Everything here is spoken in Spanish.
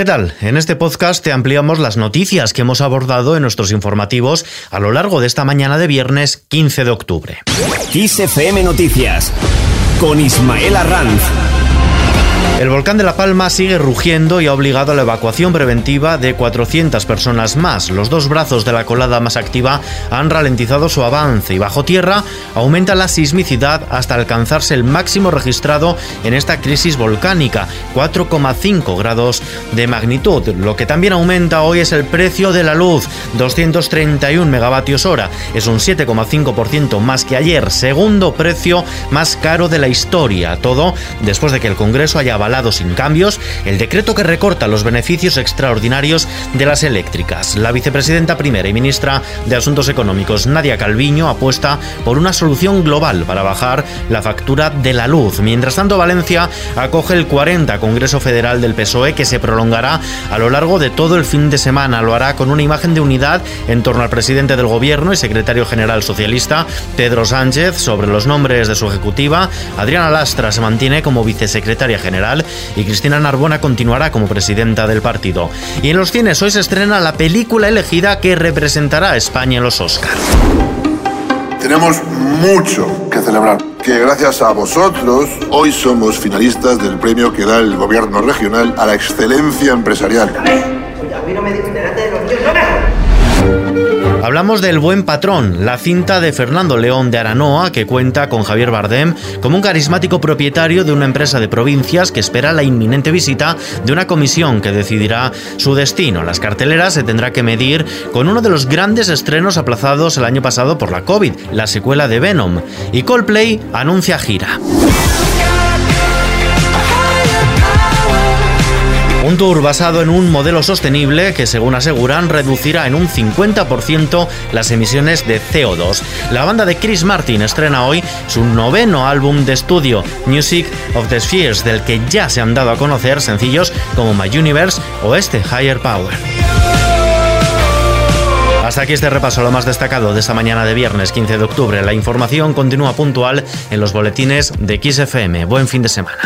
¿Qué tal? En este podcast te ampliamos las noticias que hemos abordado en nuestros informativos a lo largo de esta mañana de viernes 15 de octubre. XFM Noticias con Ismael Arranz. El volcán de La Palma sigue rugiendo y ha obligado a la evacuación preventiva de 400 personas más. Los dos brazos de la colada más activa han ralentizado su avance y bajo tierra aumenta la sismicidad hasta alcanzarse el máximo registrado en esta crisis volcánica, 4,5 grados de magnitud. Lo que también aumenta hoy es el precio de la luz, 231 megavatios hora. Es un 7,5% más que ayer, segundo precio más caro de la historia. Todo después de que el Congreso haya avalado sin cambios el decreto que recorta los beneficios extraordinarios de las eléctricas. La vicepresidenta primera y ministra de Asuntos Económicos, Nadia Calviño, apuesta por una solución global para bajar la factura de la luz. Mientras tanto, Valencia acoge el 40 Congreso Federal del PSOE que se prolongará a lo largo de todo el fin de semana. Lo hará con una imagen de unidad en torno al presidente del gobierno y secretario general socialista, Pedro Sánchez, sobre los nombres de su ejecutiva. Adriana Lastra se mantiene como vicesecretaria general y Cristina Narbona continuará como presidenta del partido. Y en los cines hoy se estrena la película elegida que representará a España en los Oscars. Tenemos mucho que celebrar, que gracias a vosotros hoy somos finalistas del premio que da el gobierno regional a la excelencia empresarial. Hablamos del Buen Patrón, la cinta de Fernando León de Aranoa que cuenta con Javier Bardem como un carismático propietario de una empresa de provincias que espera la inminente visita de una comisión que decidirá su destino. Las carteleras se tendrá que medir con uno de los grandes estrenos aplazados el año pasado por la COVID, la secuela de Venom, y Coldplay anuncia gira. Un tour basado en un modelo sostenible que, según aseguran, reducirá en un 50% las emisiones de CO2. La banda de Chris Martin estrena hoy su noveno álbum de estudio, Music of the Spheres, del que ya se han dado a conocer sencillos como My Universe o este Higher Power. Hasta aquí este repaso, lo más destacado de esta mañana de viernes 15 de octubre. La información continúa puntual en los boletines de XFM. Buen fin de semana.